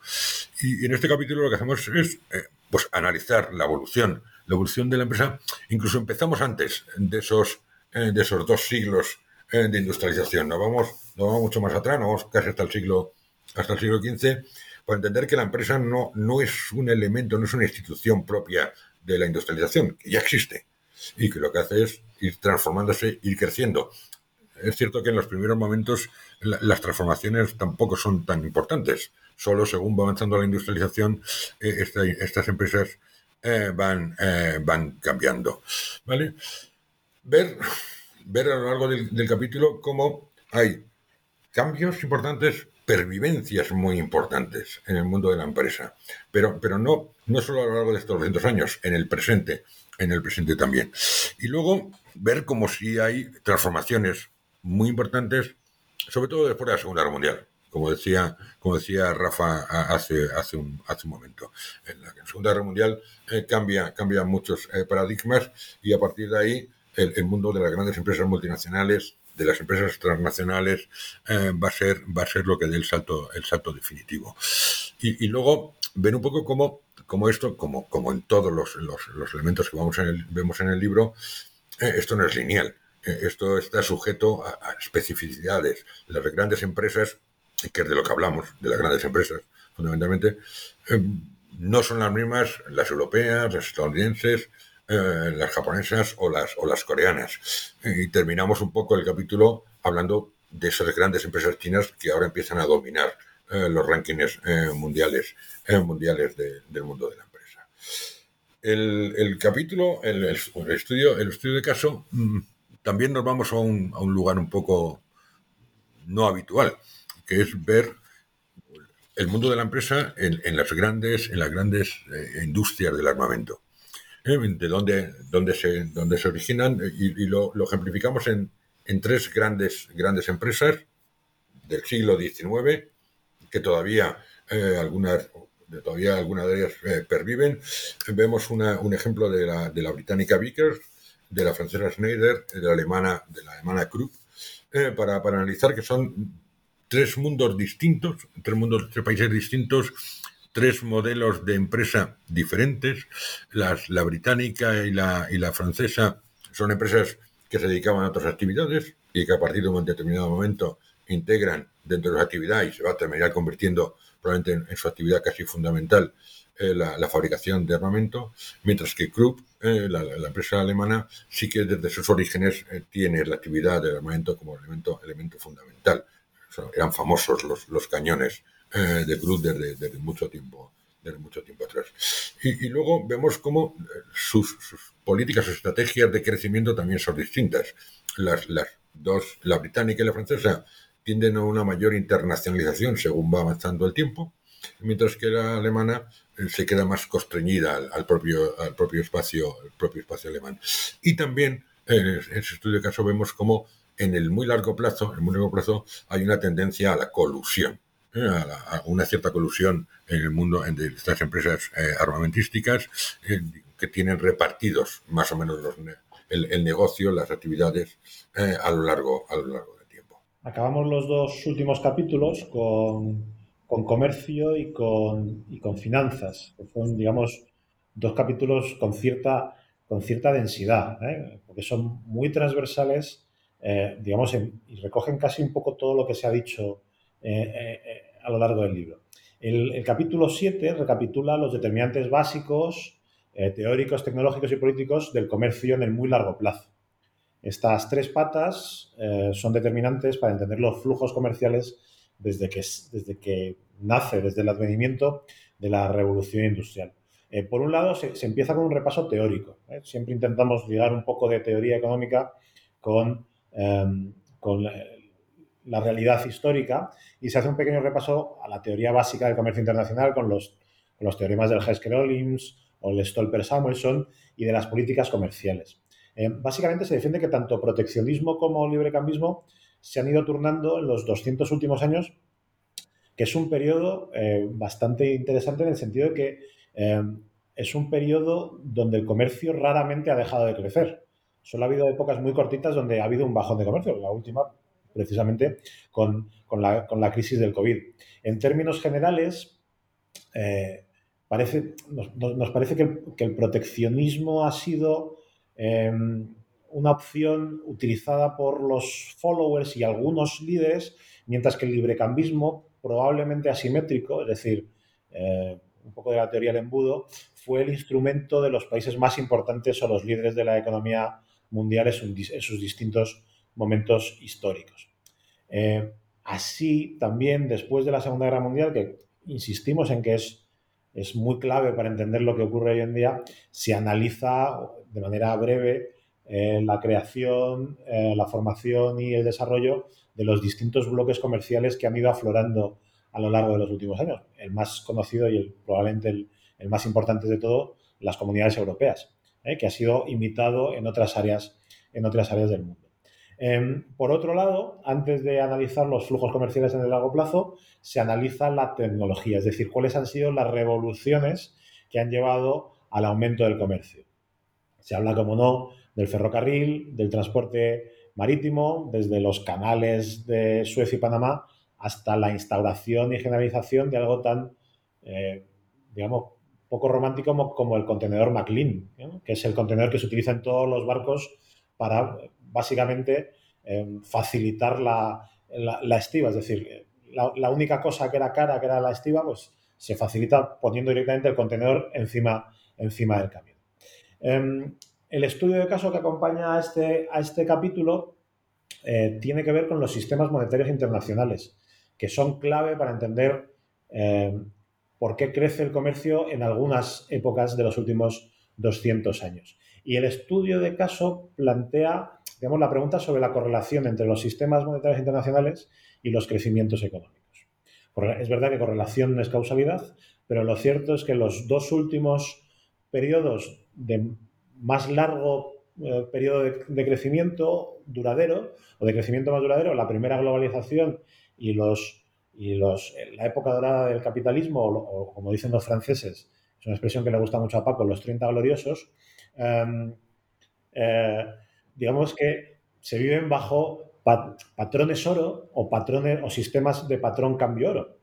Y, en este capítulo lo que hacemos es eh, pues analizar la evolución, la evolución de la empresa. Incluso empezamos antes de esos, eh, de esos dos siglos de industrialización. No vamos, no vamos mucho más atrás, no vamos casi hasta el siglo, hasta el siglo XV, para entender que la empresa no, no es un elemento, no es una institución propia de la industrialización, que ya existe, y que lo que hace es ir transformándose, ir creciendo es cierto que en los primeros momentos las transformaciones tampoco son tan importantes. Solo según va avanzando la industrialización, eh, estas empresas eh, van, eh, van cambiando. ¿vale? Ver, ver a lo largo del, capítulo cómo hay cambios importantes, pervivencias muy importantes en el mundo de la empresa, pero, pero no, no solo a lo largo de estos 200 años, en el presente, en el presente también. Y luego ver cómo si hay transformaciones muy importantes, sobre todo después de la Segunda Guerra Mundial, como decía, como decía Rafa hace, hace, un, hace un momento. En la, Segunda Guerra Mundial eh, cambia, cambian muchos eh, paradigmas y a partir de ahí el, mundo de las grandes empresas multinacionales de las empresas transnacionales eh, va, a ser, va a ser lo que dé el salto, el salto definitivo. Y, luego ver un poco cómo, cómo esto, como, como en todos los, los, elementos que vamos en vemos en el libro, eh, esto no es lineal. Eh, esto está sujeto a, especificidades. Las grandes empresas, que es de lo que hablamos, de las grandes empresas, fundamentalmente, no son las mismas las europeas, las estadounidenses, eh, las japonesas o las, o las coreanas. Y terminamos un poco el capítulo hablando de esas grandes empresas chinas que ahora empiezan a dominar eh, los rankings eh, mundiales, mundiales del mundo de la empresa. El, capítulo, el, estudio, el estudio de caso, mm, también nos vamos a un, a un lugar un poco no habitual, que es ver el mundo de la empresa en, las grandes, en las grandes industrias del armamento. ¿eh? de dónde, dónde, se, dónde se originan y, lo, ejemplificamos en, en, tres grandes, grandes empresas del siglo XIX que todavía eh, algunas todavía algunas de ellas eh, perviven. Vemos un ejemplo de la, de la británica Vickers, de la francesa Schneider, de la alemana, de la alemana Krupp, para, para analizar que son tres mundos distintos, tres mundos, tres países distintos tres modelos de empresa diferentes. Las, la británica y la, y la francesa son empresas que se dedicaban a otras actividades y que a partir de un determinado momento integran dentro de su actividad y se va a terminar convirtiendo probablemente en, su actividad casi fundamental eh, la, fabricación de armamento, mientras que Krupp, eh, la, empresa alemana, sí que desde sus orígenes eh, tiene la actividad del armamento como elemento, elemento fundamental. eran famosos los, los cañones eh, de Cruz desde, mucho tiempo desde mucho tiempo atrás. Y, luego vemos cómo eh, sus, políticas, sus estrategias de crecimiento también son distintas. Las, las dos, la británica y la francesa, tienden a una mayor internacionalización según va avanzando el tiempo, mientras que la alemana se queda más constreñida al, propio, al propio, espacio, el propio espacio alemán. Y también en ese estudio de caso vemos cómo en el muy largo plazo, en el muy largo plazo, hay una tendencia a la colusión a, una cierta colusión en el mundo de estas empresas eh, armamentísticas eh, que tienen repartidos más o menos el, negocio, las actividades eh, a, lo largo, a lo largo del tiempo. Acabamos los dos últimos capítulos con, con comercio y con, y con finanzas, son, digamos, dos capítulos con cierta, con cierta densidad, porque son muy transversales, digamos, y recogen casi un poco todo lo que se ha dicho eh, eh, a lo largo del libro. El, capítulo 7 recapitula los determinantes básicos, eh, teóricos, tecnológicos y políticos del comercio en el muy largo plazo. Estas tres patas son determinantes para entender los flujos comerciales desde que, desde que nace, desde el advenimiento de la revolución industrial. por un lado, se, empieza con un repaso teórico. Siempre intentamos ligar un poco de teoría económica con, con la realidad histórica y se hace un pequeño repaso a la teoría básica del comercio internacional con los, los teoremas del Hesker-Ollins o el Stolper-Samuelson y de las políticas comerciales. Eh, básicamente se defiende que tanto proteccionismo como librecambismo se han ido turnando en los 200 últimos años, que es un periodo eh, bastante interesante en el sentido de que eh, es un periodo donde el comercio raramente ha dejado de crecer. Solo ha habido épocas muy cortitas donde ha habido un bajón de comercio. La última precisamente con, la, crisis del COVID. En términos generales, eh, parece, nos, parece que el, proteccionismo ha sido em, una opción utilizada por los followers y algunos líderes, mientras que el librecambismo, probablemente asimétrico, es decir, eh, un poco de la teoría del embudo, fue el instrumento de los países más importantes o los líderes de la economía mundial en sus distintos momentos históricos. Eh, así también después de la Segunda Guerra Mundial, que insistimos en que es, es muy clave para entender lo que ocurre hoy en día, se analiza de manera breve eh, la creación, eh, la formación y el desarrollo de los distintos bloques comerciales que han ido aflorando a lo largo de los últimos años. El más conocido y probablemente el, más importante de todo, las comunidades europeas, que ha sido imitado en otras áreas, en otras áreas del mundo. Em, por otro lado, antes de analizar los flujos comerciales en el largo plazo, se analiza la tecnología, es decir, cuáles han sido las revoluciones que han llevado al aumento del comercio. Se habla, como no, del ferrocarril, del transporte marítimo, desde los canales de Suez y Panamá, hasta la instauración y generalización de algo tan, eh, digamos, poco romántico como, el contenedor McLean, que es el contenedor que se utiliza en todos los barcos para básicamente eh, facilitar la, estiva. Es decir, la, única cosa que era cara, que era la estiva, pues se facilita poniendo directamente el contenedor encima, encima del camión. Em, el estudio de caso que acompaña a este, a este capítulo eh, tiene que ver con los sistemas monetarios internacionales, que son clave para entender em, por qué crece el comercio en algunas épocas de los últimos 200 años. Y el estudio de caso plantea, digamos, la pregunta sobre la correlación entre los sistemas monetarios internacionales y los crecimientos económicos. Es verdad que correlación no es causalidad, pero lo cierto es que los dos últimos periodos de más largo eh, periodo de, crecimiento duradero o de crecimiento más duradero, la primera globalización y los y los, la época dorada del capitalismo, o, como dicen los franceses, es una expresión que le gusta mucho a Paco, los 30 gloriosos, em, eh, digamos que se viven bajo patrones oro o patrones o sistemas de patrón cambio oro.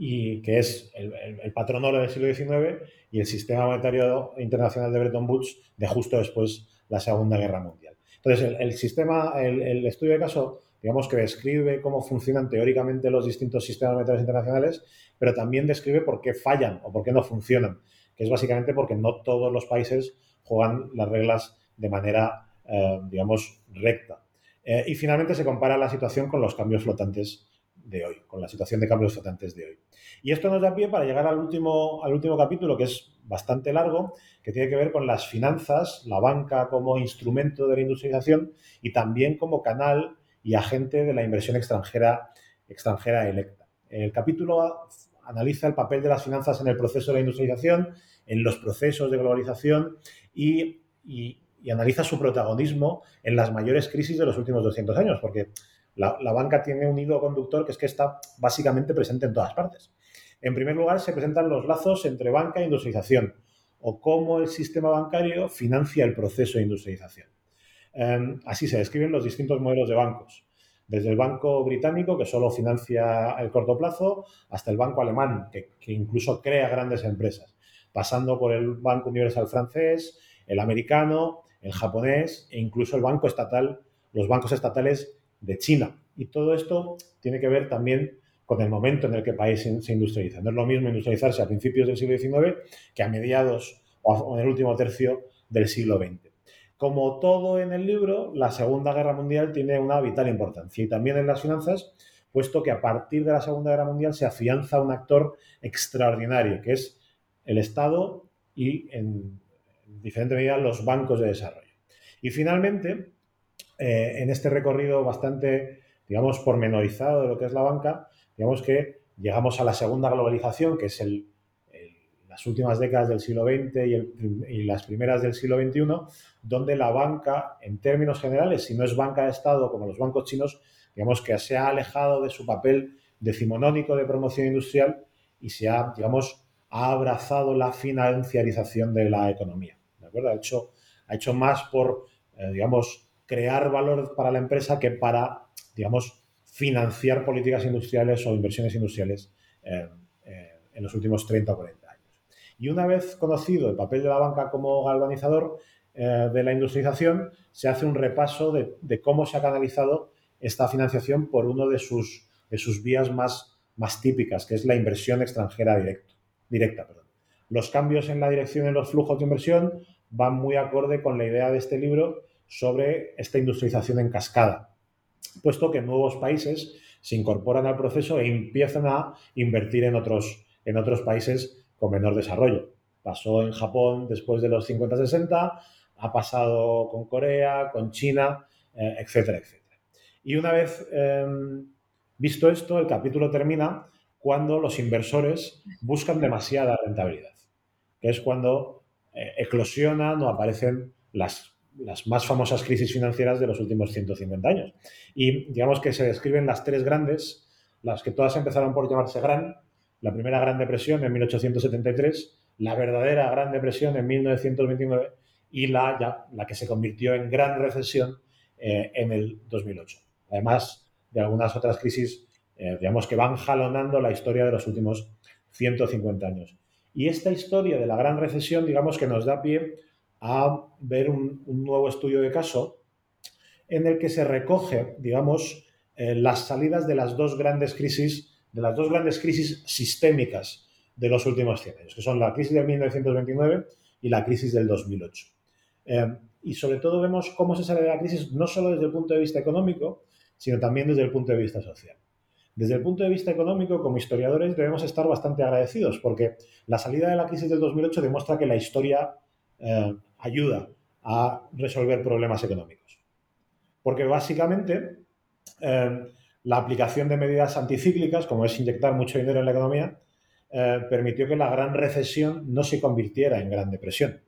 Y que es el, patrón oro del siglo XIX y el sistema monetario internacional de Bretton Woods de justo después de la Segunda Guerra Mundial. Entonces, el, sistema, el, estudio de caso, digamos que describe cómo funcionan teóricamente los distintos sistemas monetarios internacionales, pero también describe por qué fallan o por qué no funcionan, que es básicamente porque no todos los países juegan las reglas de manera eh, digamos, recta. Eh, y finalmente se compara la situación con los cambios flotantes de hoy, con la situación de cambios flotantes de hoy. Y esto nos da pie para llegar al último, al último capítulo, que es bastante largo, que tiene que ver con las finanzas, la banca como instrumento de la industrialización y también como canal y agente de la inversión extranjera, extranjera electa. El capítulo analiza el papel de las finanzas en el proceso de la industrialización, en los procesos de globalización y, y, y analiza su protagonismo en las mayores crisis de los últimos 200 años, porque la, banca tiene un hilo conductor que es que está básicamente presente en todas partes. En primer lugar, se presentan los lazos entre banca e industrialización, o cómo el sistema bancario financia el proceso de industrialización. Em, así se describen los distintos modelos de bancos, desde el banco británico, que solo financia el corto plazo, hasta el banco alemán, que, que incluso crea grandes empresas, pasando por el Banco Universal francés, el americano, el japonés e incluso el banco estatal, los bancos estatales de China. Y todo esto tiene que ver también con el momento en el que el país se industrializa. No es lo mismo industrializarse a principios del siglo XIX que a mediados o en el último tercio del siglo XX. Como todo en el libro, la Segunda Guerra Mundial tiene una vital importancia y también en las finanzas, puesto que a partir de la Segunda Guerra Mundial se afianza un actor extraordinario, que es el Estado y en diferente medida los bancos de desarrollo. Y finalmente, eh, en este recorrido bastante, digamos, pormenorizado de lo que es la banca, digamos que llegamos a la segunda globalización, que es el, las últimas décadas del siglo XX y, las primeras del siglo XXI, donde la banca, en términos generales, si no es banca de Estado como los bancos chinos, digamos que se ha alejado de su papel decimonónico de promoción industrial y se ha, digamos, ha abrazado la financiarización de la economía. Ha hecho, ha hecho más por, eh, digamos, crear valor para la empresa que para, digamos, financiar políticas industriales o inversiones industriales eh, eh, en los últimos 30 o 40 años. Y una vez conocido el papel de la banca como galvanizador de la industrialización, se hace un repaso de, cómo se ha canalizado esta financiación por uno de sus, de sus vías más, más típicas, que es la inversión extranjera directa. directa Los cambios en la dirección de los flujos de inversión van muy acorde con la idea de este libro sobre esta industrialización en cascada, puesto que nuevos países se incorporan al proceso e empiezan a invertir en otros, en otros países con menor desarrollo. Pasó en Japón después de los 50-60, ha pasado con Corea, con China, eh, etcétera, etcétera. Y una vez em, visto esto, el capítulo termina cuando los inversores buscan demasiada rentabilidad, que es cuando eh, eclosionan o aparecen las, las más famosas crisis financieras de los últimos 150 años. Y digamos que se describen las tres grandes, las que todas empezaron por llamarse Gran, la primera Gran Depresión en 1873, la verdadera Gran Depresión en 1929 y la, la que se convirtió en gran recesión eh, en el 2008. Además de algunas otras crisis, eh, digamos, que van jalonando la historia de los últimos 150 años. Y esta historia de la gran recesión, digamos, que nos da pie a ver un, nuevo estudio de caso en el que se recoge, digamos, eh, las salidas de las dos grandes crisis, de las dos grandes crisis sistémicas de los últimos 100 años, que son la crisis de 1929 y la crisis del 2008. Eh, y sobre todo vemos cómo se sale de la crisis no solo desde el punto de vista económico, sino también desde el punto de vista social. Desde el punto de vista económico, como historiadores, debemos estar bastante agradecidos porque la salida de la crisis del 2008 demuestra que la historia eh, ayuda a resolver problemas económicos. Porque básicamente eh, la aplicación de medidas anticíclicas, como es inyectar mucho dinero en la economía, eh, permitió que la gran recesión no se convirtiera en gran depresión.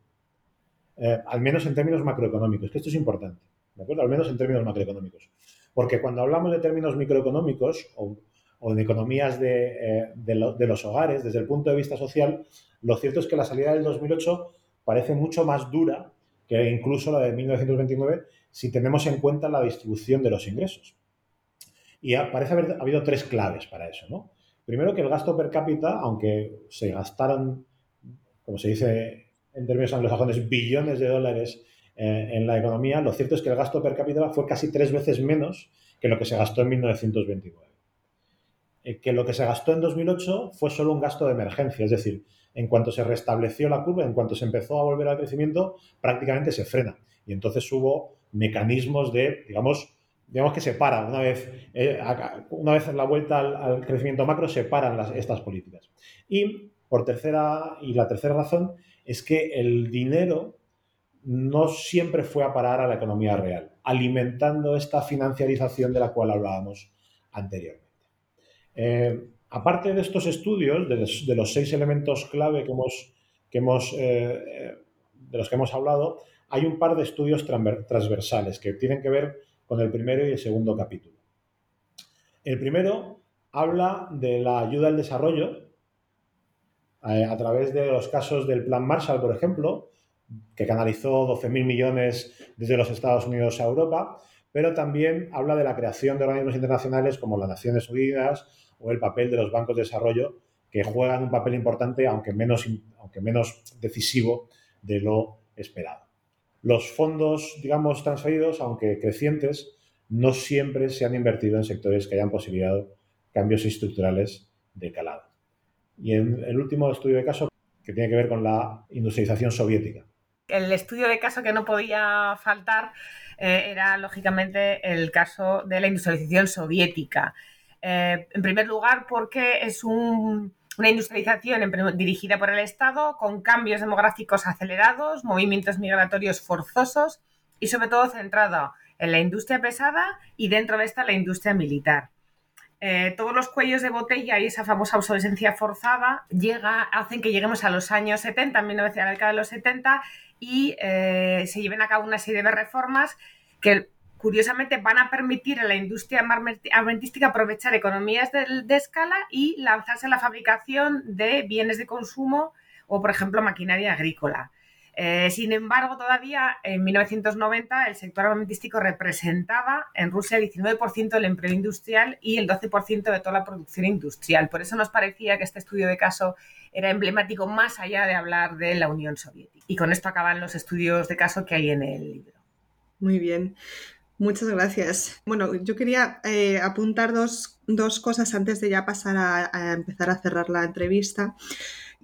al menos en términos macroeconómicos, que esto es importante, ¿de acuerdo? Al menos en términos macroeconómicos. Porque cuando hablamos de términos microeconómicos o, o en economías de, de, los hogares, desde el punto de vista social, lo cierto es que la salida del 2008 parece mucho más dura que incluso la de 1929 si tenemos en cuenta la distribución de los ingresos. Y parece haber habido tres claves para eso. ¿no? Primero, que el gasto per cápita, aunque se gastaron, como se dice en términos anglosajones, billones de dólares eh, en la economía, lo cierto es que el gasto per cápita fue casi tres veces menos que lo que se gastó en 1929. Eh, que lo que se gastó en 2008 fue solo un gasto de emergencia, es decir, en cuanto se restableció la curva, en cuanto se empezó a volver al crecimiento, prácticamente se frena. Y entonces hubo mecanismos de, digamos, digamos que se para, una vez, eh, una vez la vuelta al, crecimiento macro, se paran estas políticas. Y por tercera, y la tercera razón es que el dinero no siempre fue a parar a la economía real, alimentando esta financiarización de la cual hablábamos anteriormente. Eh, aparte de estos estudios, de los, seis elementos clave que hemos, que hemos, eh, de los que hemos hablado, hay un par de estudios transversales que tienen que ver con el primero y el segundo capítulo. El primero habla de la ayuda al desarrollo eh, a través de los casos del Plan Marshall, por ejemplo, que canalizó 12.000 millones desde los Estados Unidos a Europa, pero también habla de la creación de organismos internacionales como las Naciones Unidas o el papel de los bancos de desarrollo, que juegan un papel importante, aunque menos, aunque menos decisivo de lo esperado. Los fondos, digamos, transferidos, aunque crecientes, no siempre se han invertido en sectores que hayan posibilitado cambios estructurales de calado. Y en el último estudio de caso, que tiene que ver con la industrialización soviética. El estudio de caso que no podía faltar eh, era, lógicamente, el caso de la industrialización soviética. Eh, en primer lugar, porque es una industrialización dirigida por el Estado, con cambios demográficos acelerados, movimientos migratorios forzosos y sobre todo centrado en la industria pesada y dentro de esta la industria militar. Eh, todos los cuellos de botella y esa famosa obsolescencia forzada llega, hacen que lleguemos a los años 70, en a la década de los 70, y eh, se lleven a cabo una serie de reformas que curiosamente van a permitir a la industria armamentística aprovechar economías de, escala y lanzarse a la fabricación de bienes de consumo o, por ejemplo, maquinaria agrícola. Eh, sin embargo, todavía en 1990 el sector armamentístico representaba en Rusia el 19% del empleo industrial y el 12% de toda la producción industrial. Por eso nos parecía que este estudio de caso era emblemático más allá de hablar de la Unión Soviética. Y con esto acaban los estudios de caso que hay en el libro. Muy bien. Muchas gracias. Bueno, yo quería eh, apuntar dos, cosas antes de ya pasar a, empezar a cerrar la entrevista.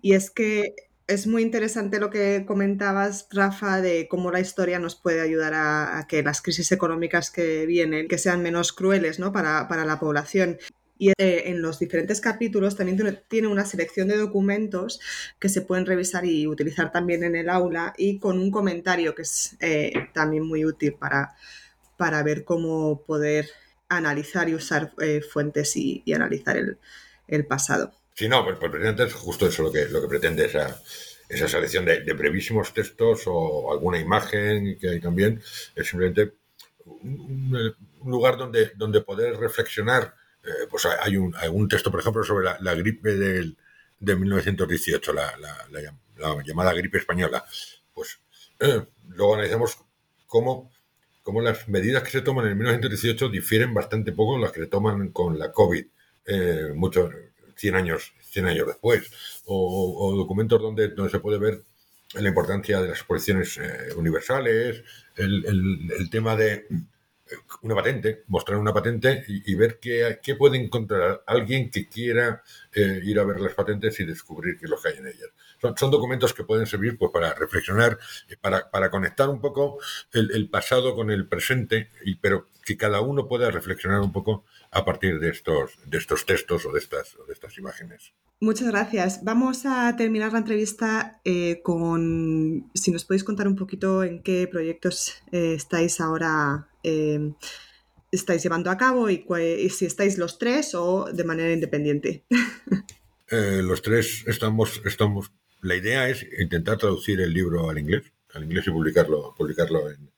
Y es que es muy interesante lo que comentabas, Rafa, de cómo la historia nos puede ayudar a, que las crisis económicas que vienen que sean menos crueles ¿no? para, la población. Y eh, en los diferentes capítulos también tiene una selección de documentos que se pueden revisar y utilizar también en el aula y con un comentario que es eh, también muy útil para, para ver cómo poder analizar y usar eh, fuentes y, analizar el, pasado. Sí, no, pues, pues es justo eso lo que, lo que pretende esa, esa selección de, brevísimos textos o alguna imagen que hay también. Es simplemente un, lugar donde, donde poder reflexionar. Eh, pues hay un, un, texto, por ejemplo, sobre la, gripe del, de 1918, la, la, llamada gripe española. Pues luego analizamos cómo, cómo, las medidas que se toman en 1918 difieren bastante poco de las que se toman con la COVID, muchos 100 años, 100 años después, o, documentos donde, donde se puede ver la importancia de las exposiciones universales, el, el, tema de una patente, mostrar una patente y, ver qué, qué, puede encontrar alguien que quiera eh, ir a ver las patentes y descubrir qué es lo que hay en ellas. Son, documentos que pueden servir pues, para reflexionar, para, para conectar un poco el, pasado con el presente, y, pero que cada uno pueda reflexionar un poco a partir de estos, de estos textos o de estas, de estas imágenes. Muchas gracias. Vamos a terminar la entrevista eh, con, si nos podéis contar un poquito en qué proyectos eh, estáis ahora eh, estáis llevando a cabo y, si estáis los tres o de manera independiente. los tres estamos, estamos, la idea es intentar traducir el libro al inglés, al inglés y publicarlo, publicarlo en,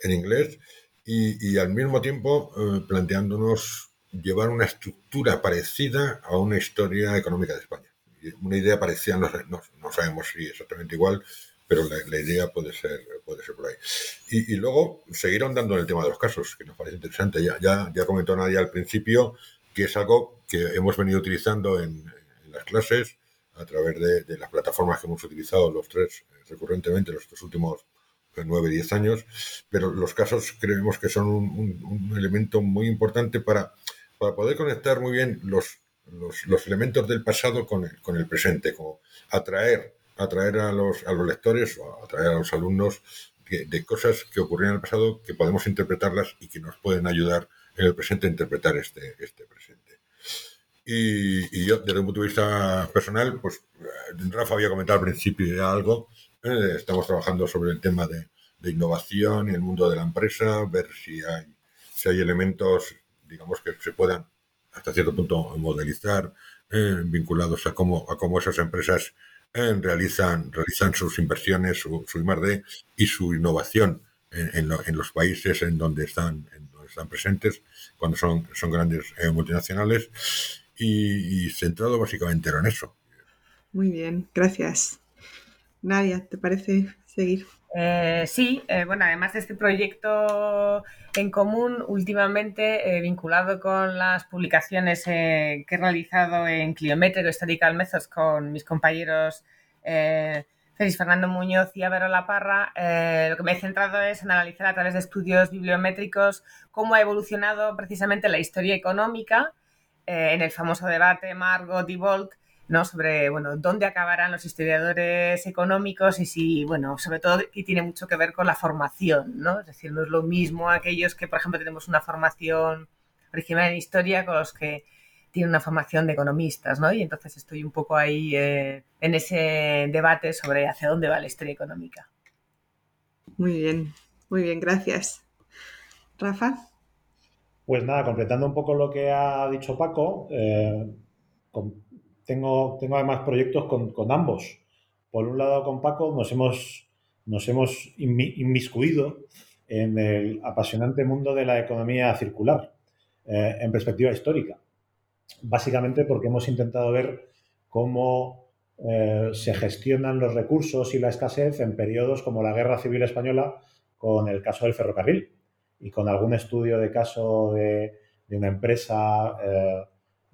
en inglés y, y, al mismo tiempo planteándonos llevar una estructura parecida a una historia económica de España. Una idea parecida, no, no, sabemos si exactamente igual, pero la, idea puede ser, puede ser por ahí. Y, luego seguir ahondando en el tema de los casos, que nos parece interesante. Ya, ya, ya comentó Nadia al principio que es algo que hemos venido utilizando en, las clases a través de, las plataformas que hemos utilizado los tres recurrentemente los últimos nueve, diez años, pero los casos creemos que son un elemento muy importante para para poder conectar muy bien los, los, elementos del pasado con el, con el presente, como atraer, atraer a, los, a los lectores o atraer a los alumnos de, cosas que ocurrieron en el pasado que podemos interpretarlas y que nos pueden ayudar en el presente a interpretar este, este presente. Y, yo, desde un punto de vista personal, pues Rafa había comentado al principio ya algo, eh, estamos trabajando sobre el tema de, de innovación y el mundo de la empresa, ver si hay, si hay elementos digamos que se puedan hasta cierto punto modelizar eh, vinculados a cómo, a cómo esas empresas eh, realizan, realizan sus inversiones, su, su I+D y su innovación en, en, los países en donde están, en donde están presentes, cuando son, son grandes eh, multinacionales, y, centrado básicamente en eso. Muy bien, gracias. Nadia, ¿te parece seguir? Eh, sí, eh, bueno, además de este proyecto en común, últimamente eh, vinculado con las publicaciones que he realizado en Cliometric Historical Methods con mis compañeros Félix Fernando Muñoz y Avero La Parra, lo que me he centrado es en analizar a través de estudios bibliométricos cómo ha evolucionado precisamente la historia económica en el famoso debate Margot y Volk ¿no? sobre bueno, dónde acabarán los historiadores económicos y si, bueno, sobre todo y tiene mucho que ver con la formación, ¿no? Es decir, no es lo mismo aquellos que, por ejemplo, tenemos una formación original en historia con los que tienen una formación de economistas, ¿no? Y entonces estoy un poco ahí eh, en ese debate sobre hacia dónde va la historia económica. Muy bien, muy bien, gracias. Rafa. Pues nada, completando un poco lo que ha dicho Paco, eh, tengo, tengo además proyectos con, con, ambos. Por un lado, con Paco nos hemos, nos hemos inmiscuido en el apasionante mundo de la economía circular eh, en perspectiva histórica. Básicamente porque hemos intentado ver cómo eh, se gestionan los recursos y la escasez en periodos como la Guerra Civil Española con el caso del ferrocarril y con algún estudio de caso de, de una empresa eh,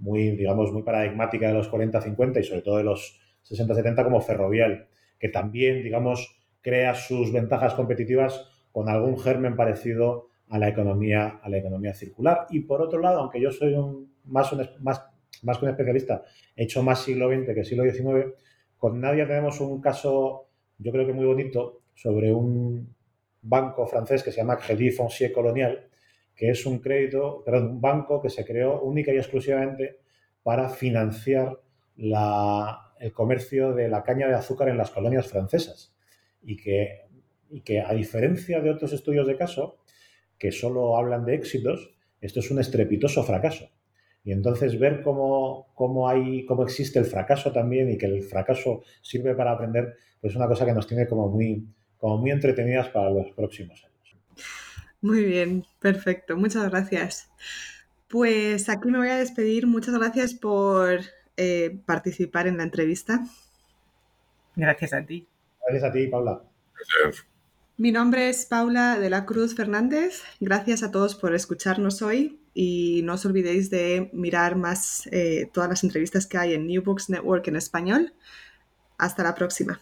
muy, digamos, muy paradigmática de los 40-50 y sobre todo de los 60-70 como Ferrovial, que también, digamos, crea sus ventajas competitivas con algún germen parecido a la economía, a la economía circular. Y por otro lado, aunque yo soy un, más, un, más, más que un especialista, he hecho más siglo XX que siglo XIX, con Nadia tenemos un caso, yo creo que muy bonito, sobre un banco francés que se llama Crédit Foncier Colonial, que es un crédito, perdón, un banco que se creó única y exclusivamente para financiar el comercio de la caña de azúcar en las colonias francesas. Y que, y que, a diferencia de otros estudios de caso, que solo hablan de éxitos, esto es un estrepitoso fracaso. Y entonces ver cómo, cómo, hay, cómo existe el fracaso también y que el fracaso sirve para aprender, pues es una cosa que nos tiene como muy, como muy entretenidas para los próximos años. Muy bien, perfecto. Muchas gracias. Pues aquí me voy a despedir. Muchas gracias por eh, participar en la entrevista. Gracias a ti. Gracias a ti, Paula. Gracias. Mi nombre es Paula de la Cruz Fernández. Gracias a todos por escucharnos hoy y no os olvidéis de mirar más eh, todas las entrevistas que hay en New Books Network en español. Hasta la próxima.